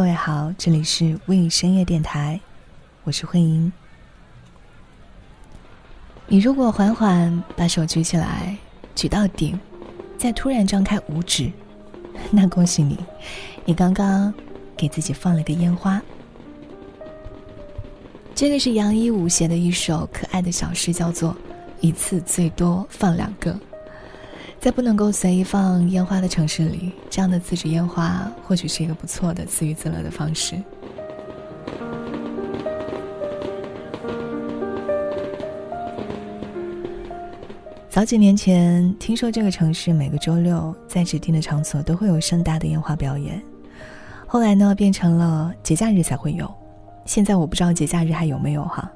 各位好，这里是微深夜电台，我是慧英。你如果缓缓把手举起来，举到顶，再突然张开五指，那恭喜你，你刚刚给自己放了个烟花。这个是杨一武写的一首可爱的小诗，叫做“一次最多放两个”。在不能够随意放烟花的城市里，这样的自制烟花或许是一个不错的自娱自乐的方式。早几年前，听说这个城市每个周六在指定的场所都会有盛大的烟花表演，后来呢变成了节假日才会有。现在我不知道节假日还有没有哈。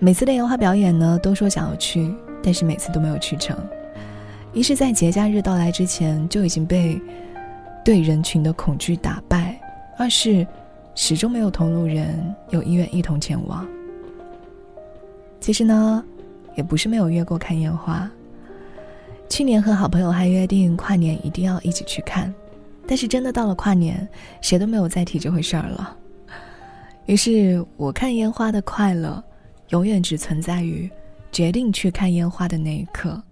每次的烟花表演呢，都说想要去，但是每次都没有去成。一是在节假日到来之前就已经被对人群的恐惧打败，二是始终没有同路人有意愿一同前往。其实呢，也不是没有约过看烟花。去年和好朋友还约定跨年一定要一起去看，但是真的到了跨年，谁都没有再提这回事儿了。于是我看烟花的快乐，永远只存在于决定去看烟花的那一刻。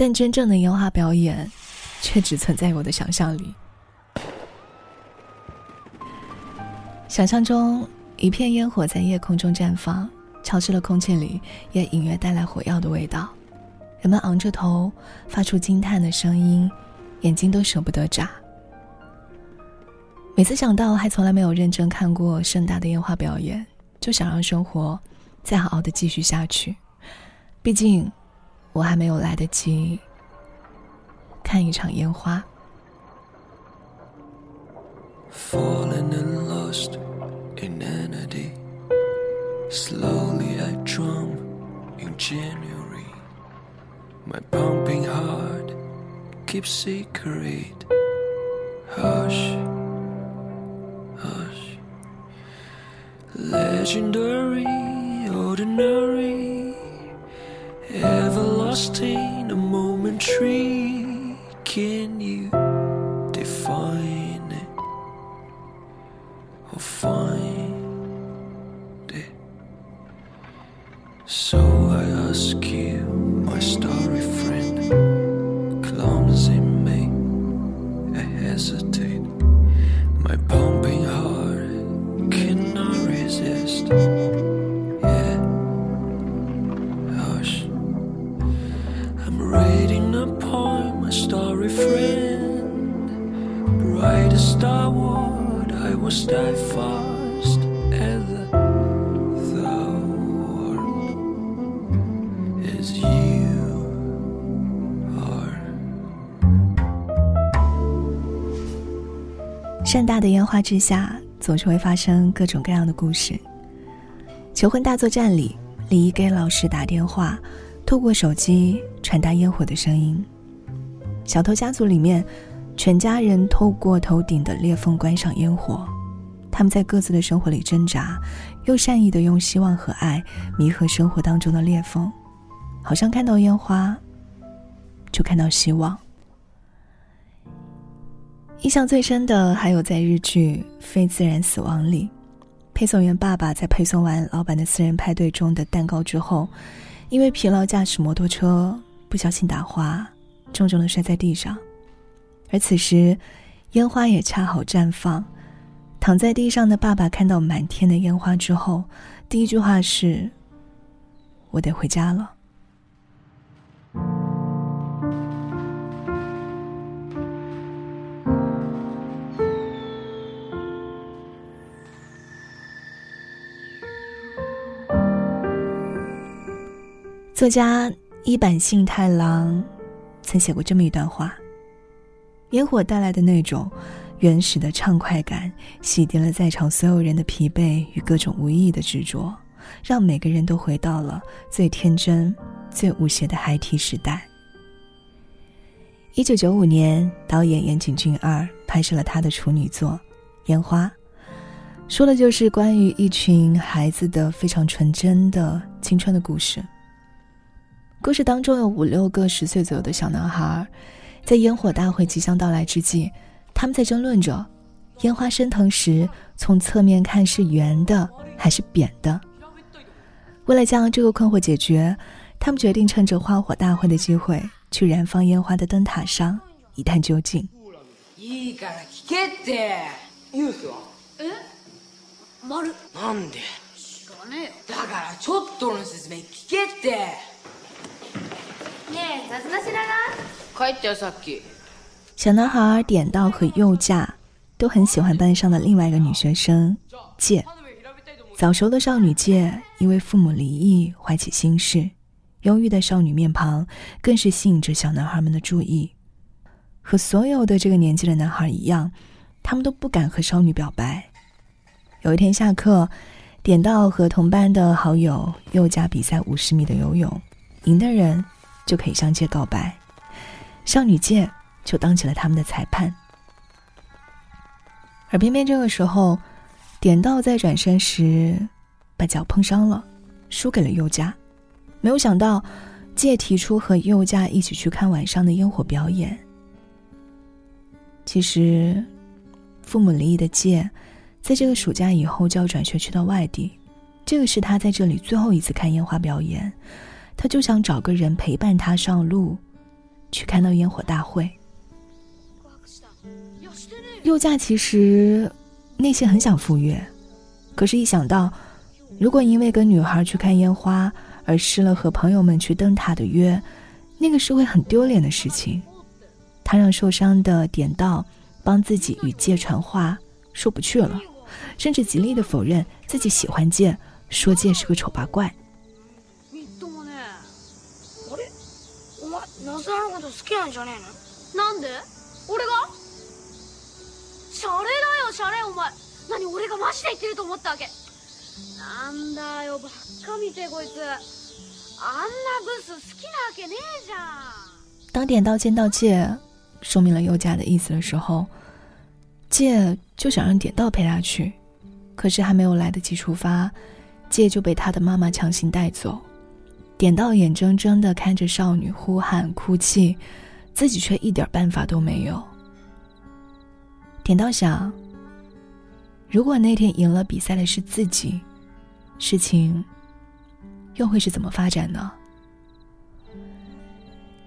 但真正的烟花表演，却只存在我的想象里。想象中，一片烟火在夜空中绽放，潮湿的空气里也隐约带来火药的味道。人们昂着头，发出惊叹的声音，眼睛都舍不得眨。每次想到还从来没有认真看过盛大的烟花表演，就想让生活再好好的继续下去。毕竟。我还没有来得及看一场烟花。Falling and lost in entity. Slowly I drum in January. My pumping heart keeps secret. Hush, hush. Legendary, ordinary ever lost in a momentary. Can you define it or find it? So I ask you, 之下，总是会发生各种各样的故事。求婚大作战里，李一给老师打电话，透过手机传达烟火的声音。小偷家族里面，全家人透过头顶的裂缝观赏烟火。他们在各自的生活里挣扎，又善意的用希望和爱弥合生活当中的裂缝，好像看到烟花，就看到希望。印象最深的还有在日剧《非自然死亡》里，配送员爸爸在配送完老板的私人派对中的蛋糕之后，因为疲劳驾驶摩托车不小心打滑，重重的摔在地上，而此时烟花也恰好绽放。躺在地上的爸爸看到满天的烟花之后，第一句话是：“我得回家了。”作家一坂幸太郎曾写过这么一段话：“烟火带来的那种。”原始的畅快感洗涤了在场所有人的疲惫与各种无意义的执着，让每个人都回到了最天真、最无邪的孩提时代。一九九五年，导演岩井俊二拍摄了他的处女作《烟花》，说的就是关于一群孩子的非常纯真的青春的故事。故事当中有五六个十岁左右的小男孩，在烟火大会即将到来之际。他们在争论着， 烟花升腾时从侧面看是圆的还是扁的。为了将这个困惑解决，他们决定趁着花火大会的机会，去燃放烟花的灯塔上一探究竟。いいから聞けってユースはえ丸なんで知らねえよだからちょっとの説明聞けって 小男孩点到和右架都很喜欢班上的另外一个女学生介。早熟的少女介因为父母离异怀起心事，忧郁的少女面庞更是吸引着小男孩们的注意。和所有的这个年纪的男孩一样，他们都不敢和少女表白。有一天下课，点到和同班的好友又加比赛五十米的游泳，赢的人就可以向介告白，少女介就当起了他们的裁判。而偏偏这个时候，点到在转身时把脚碰伤了，输给了佑佳。没有想到，介提出和佑佳一起去看晚上的烟火表演。其实，父母离异的介，在这个暑假以后就要转学去到外地，这个是他在这里最后一次看烟花表演，他就想找个人陪伴他上路，去看到烟火大会。佑佳其实内心很想赴约，可是，一想到如果因为跟女孩去看烟花而失了和朋友们去灯塔的约，那个是会很丢脸的事情。他让受伤的点到帮自己与介传话，说不去了，甚至极力的否认自己喜欢介，说介是个丑八怪。前那須のこと好きなんじゃねえのなんで俺がシャレだよシャレお前何俺がマジで言ってると思ったわけなんだよばっか見てこいつあんなブス好きなわけねえじゃん当点到见到介，说明了佑佳的意思的时候，介就想让点到陪他去，可是还没有来得及出发，介就被他的妈妈强行带走。 点到眼睁睁的看着少女呼喊哭泣，自己却一点办法都没有。点到想，如果那天赢了比赛的是自己，事情又会是怎么发展呢？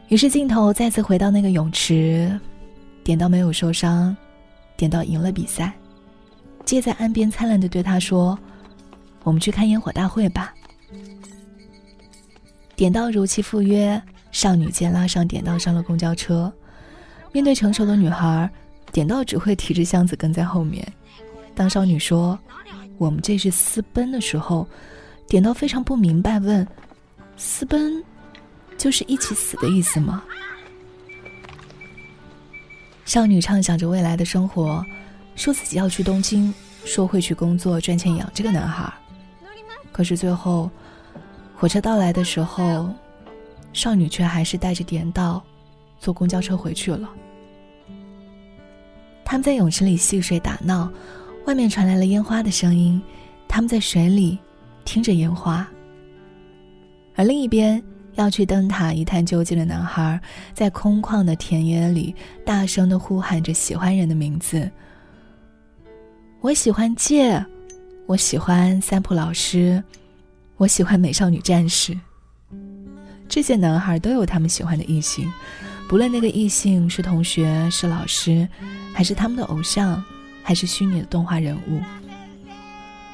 于是镜头再次回到那个泳池，点到没有受伤，点到赢了比赛。借在岸边灿烂的对他说：“我们去看烟火大会吧。”点到如期赴约，少女见拉上点到上了公交车。面对成熟的女孩，点到只会提着箱子跟在后面。当少女说：“我们这是私奔”的时候，点到非常不明白，问：“私奔？”就是一起死的意思吗？少女畅想着未来的生活，说自己要去东京，说会去工作赚钱养这个男孩。可是最后，火车到来的时候，少女却还是带着点到，坐公交车回去了。他们在泳池里戏水打闹，外面传来了烟花的声音，他们在水里听着烟花，而另一边。要去灯塔一探究竟的男孩，在空旷的田野里大声的呼喊着喜欢人的名字。我喜欢借，我喜欢三浦老师，我喜欢美少女战士。这些男孩都有他们喜欢的异性，不论那个异性是同学、是老师，还是他们的偶像，还是虚拟的动画人物。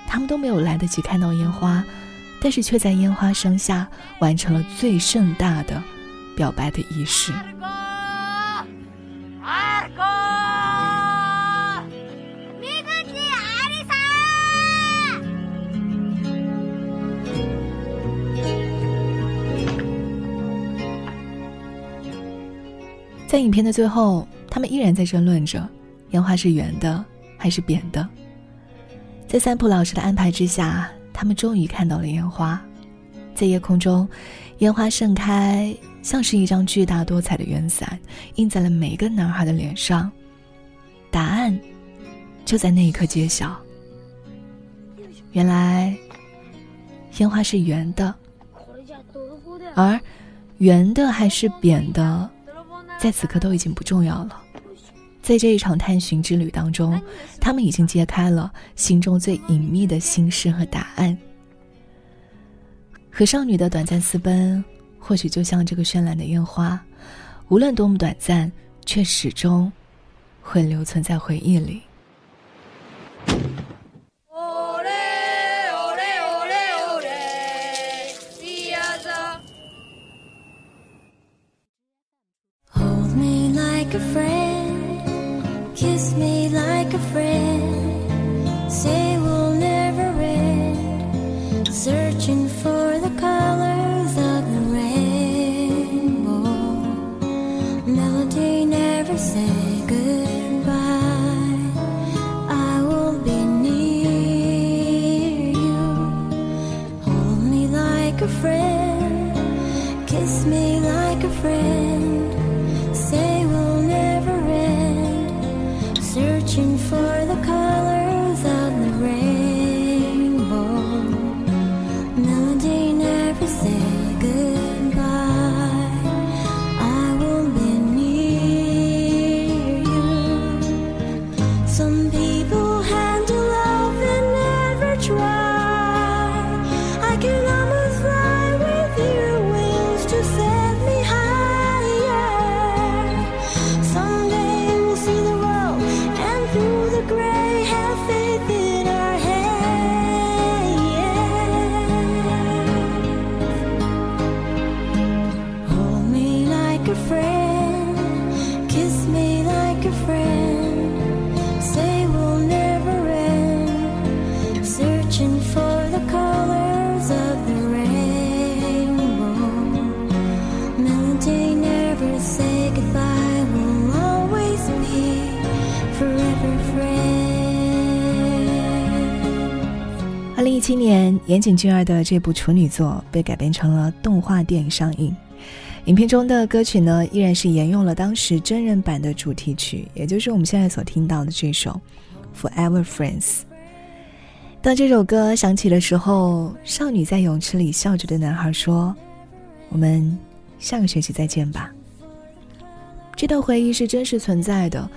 他们都没有来得及看到烟花。但是却在烟花声下完成了最盛大的表白的仪式。在影片的最后，他们依然在争论着，烟花是圆的还是扁的。在三浦老师的安排之下。他们终于看到了烟花，在夜空中，烟花盛开，像是一张巨大多彩的圆伞，印在了每个男孩的脸上。答案就在那一刻揭晓。原来，烟花是圆的，而圆的还是扁的，在此刻都已经不重要了。在这一场探寻之旅当中，他们已经揭开了心中最隐秘的心事和答案。和少女的短暂私奔，或许就像这个绚烂的烟花，无论多么短暂，却始终会留存在回忆里。kiss me like a friend. Say we'll never end, searching for the color. 今年，岩井俊二的这部处女作被改编成了动画电影上映。影片中的歌曲呢，依然是沿用了当时真人版的主题曲，也就是我们现在所听到的这首《Forever Friends》。当这首歌响起的时候，少女在泳池里笑着对男孩说：“我们下个学期再见吧。”这段回忆是真实存在的，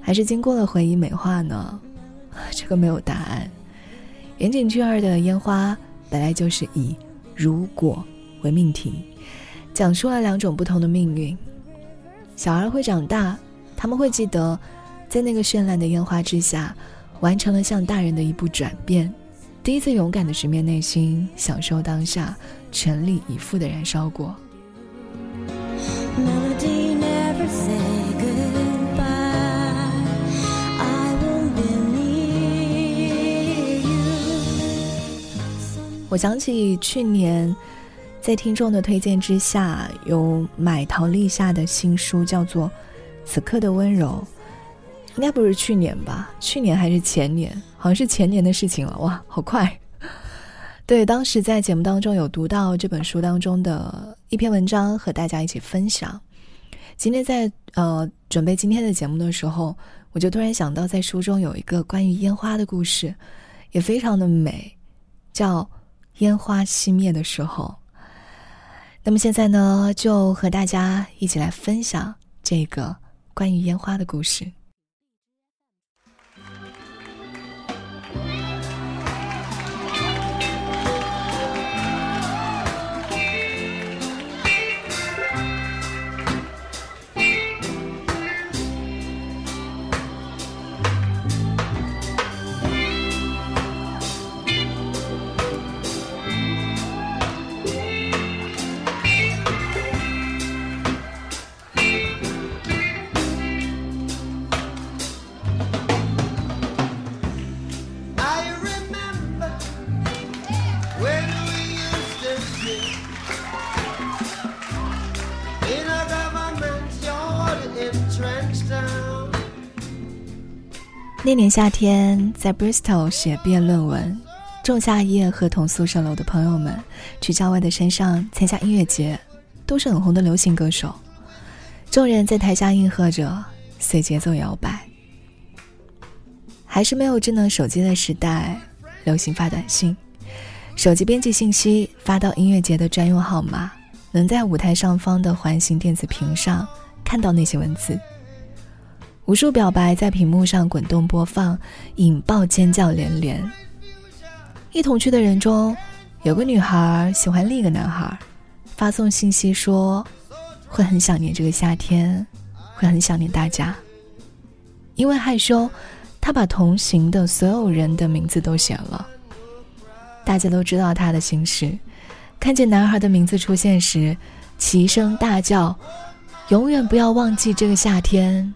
还是经过了回忆美化呢？这个没有答案。岩井俊二的《烟花》本来就是以“如果”为命题，讲述了两种不同的命运。小孩会长大，他们会记得，在那个绚烂的烟花之下，完成了向大人的一步转变，第一次勇敢的直面内心，享受当下，全力以赴的燃烧过。我想起去年，在听众的推荐之下，有买陶立夏的新书，叫做《此刻的温柔》，应该不是去年吧？去年还是前年？好像是前年的事情了。哇，好快！对，当时在节目当中有读到这本书当中的一篇文章，和大家一起分享。今天在呃准备今天的节目的时候，我就突然想到，在书中有一个关于烟花的故事，也非常的美，叫。烟花熄灭的时候，那么现在呢，就和大家一起来分享这个关于烟花的故事。那年夏天，在 Bristol 写毕业论文，仲夏夜和同宿舍楼的朋友们去郊外的山上参加音乐节，都是很红的流行歌手。众人在台下应和着，随节奏摇摆。还是没有智能手机的时代，流行发短信，手机编辑信息发到音乐节的专用号码，能在舞台上方的环形电子屏上看到那些文字。无数表白在屏幕上滚动播放，引爆尖叫连连。一同去的人中，有个女孩喜欢另一个男孩，发送信息说会很想念这个夏天，会很想念大家。因为害羞，她把同行的所有人的名字都写了。大家都知道她的心事，看见男孩的名字出现时，齐声大叫：“永远不要忘记这个夏天。”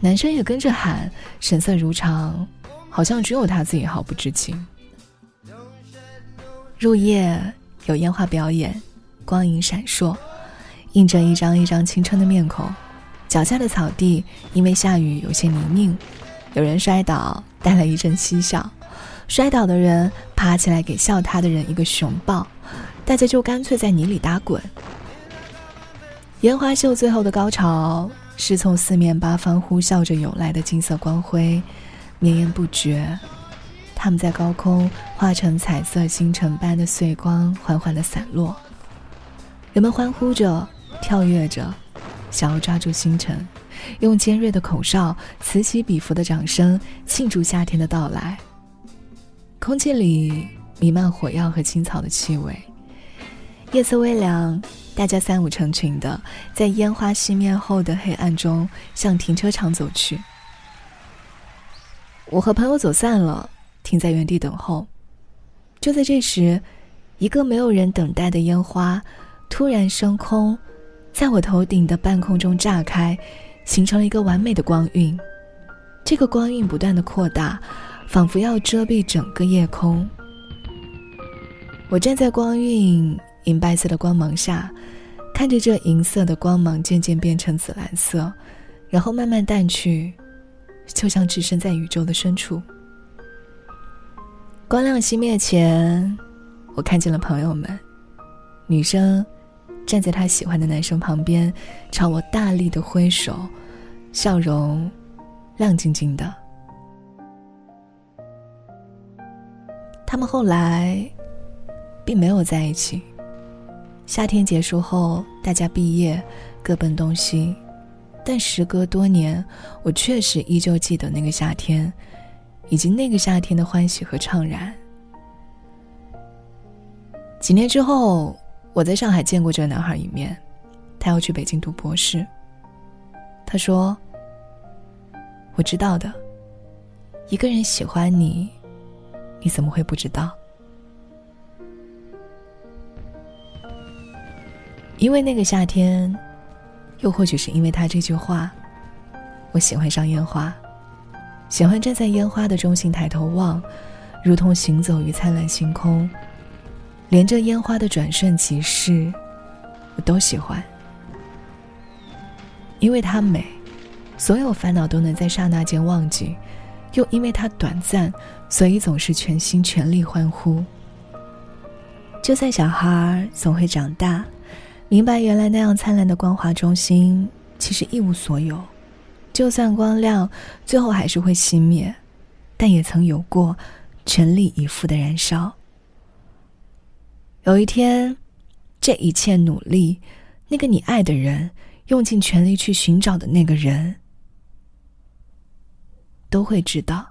男生也跟着喊，神色如常，好像只有他自己毫不知情。入夜有烟花表演，光影闪烁，映着一张一张青春的面孔。脚下的草地因为下雨有些泥泞，有人摔倒，带来一阵嬉笑。摔倒的人爬起来给笑他的人一个熊抱，大家就干脆在泥里打滚。烟花秀最后的高潮是从四面八方呼啸着涌来的金色光辉，绵延不绝。他们在高空化成彩色星辰般的碎光，缓缓的散落。人们欢呼着，跳跃着，想要抓住星辰，用尖锐的口哨、此起彼伏的掌声庆祝夏天的到来。空气里弥漫火药和青草的气味。夜色微凉，大家三五成群的在烟花熄灭后的黑暗中向停车场走去。我和朋友走散了。停在原地等候，就在这时，一个没有人等待的烟花突然升空，在我头顶的半空中炸开，形成了一个完美的光晕。这个光晕不断的扩大，仿佛要遮蔽整个夜空。我站在光晕银白色的光芒下，看着这银色的光芒渐渐变成紫蓝色，然后慢慢淡去，就像置身在宇宙的深处。光亮熄灭前，我看见了朋友们。女生站在她喜欢的男生旁边，朝我大力的挥手，笑容亮晶晶的。他们后来并没有在一起。夏天结束后，大家毕业，各奔东西。但时隔多年，我确实依旧记得那个夏天。以及那个夏天的欢喜和怅然。几年之后，我在上海见过这个男孩一面，他要去北京读博士。他说：“我知道的，一个人喜欢你，你怎么会不知道？因为那个夏天，又或许是因为他这句话，我喜欢上烟花。”喜欢站在烟花的中心抬头望，如同行走于灿烂星空。连着烟花的转瞬即逝，我都喜欢，因为它美，所有烦恼都能在刹那间忘记；又因为它短暂，所以总是全心全力欢呼。就算小孩总会长大，明白原来那样灿烂的光华中心其实一无所有。就算光亮，最后还是会熄灭，但也曾有过全力以赴的燃烧。有一天，这一切努力，那个你爱的人，用尽全力去寻找的那个人，都会知道。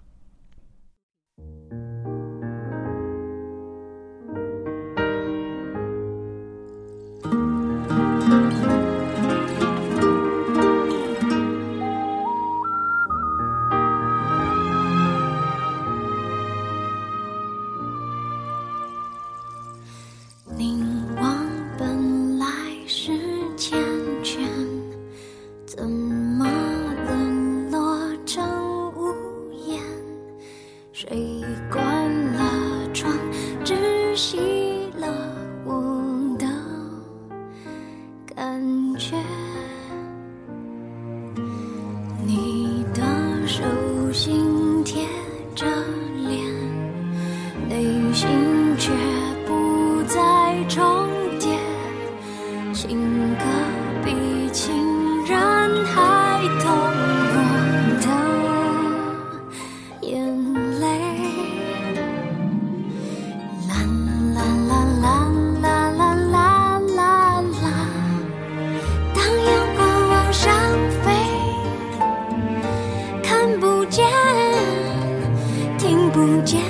不见。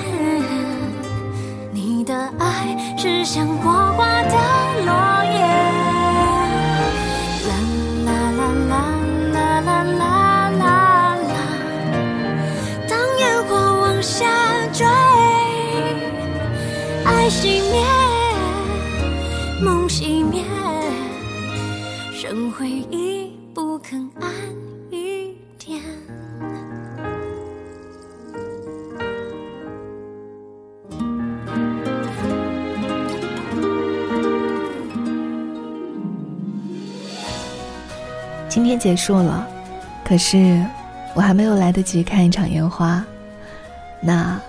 你的爱是像火花的今天结束了，可是我还没有来得及看一场烟花，那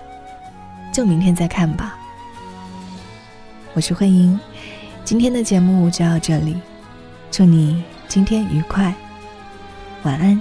就明天再看吧。我是慧英，今天的节目就到这里，祝你今天愉快，晚安。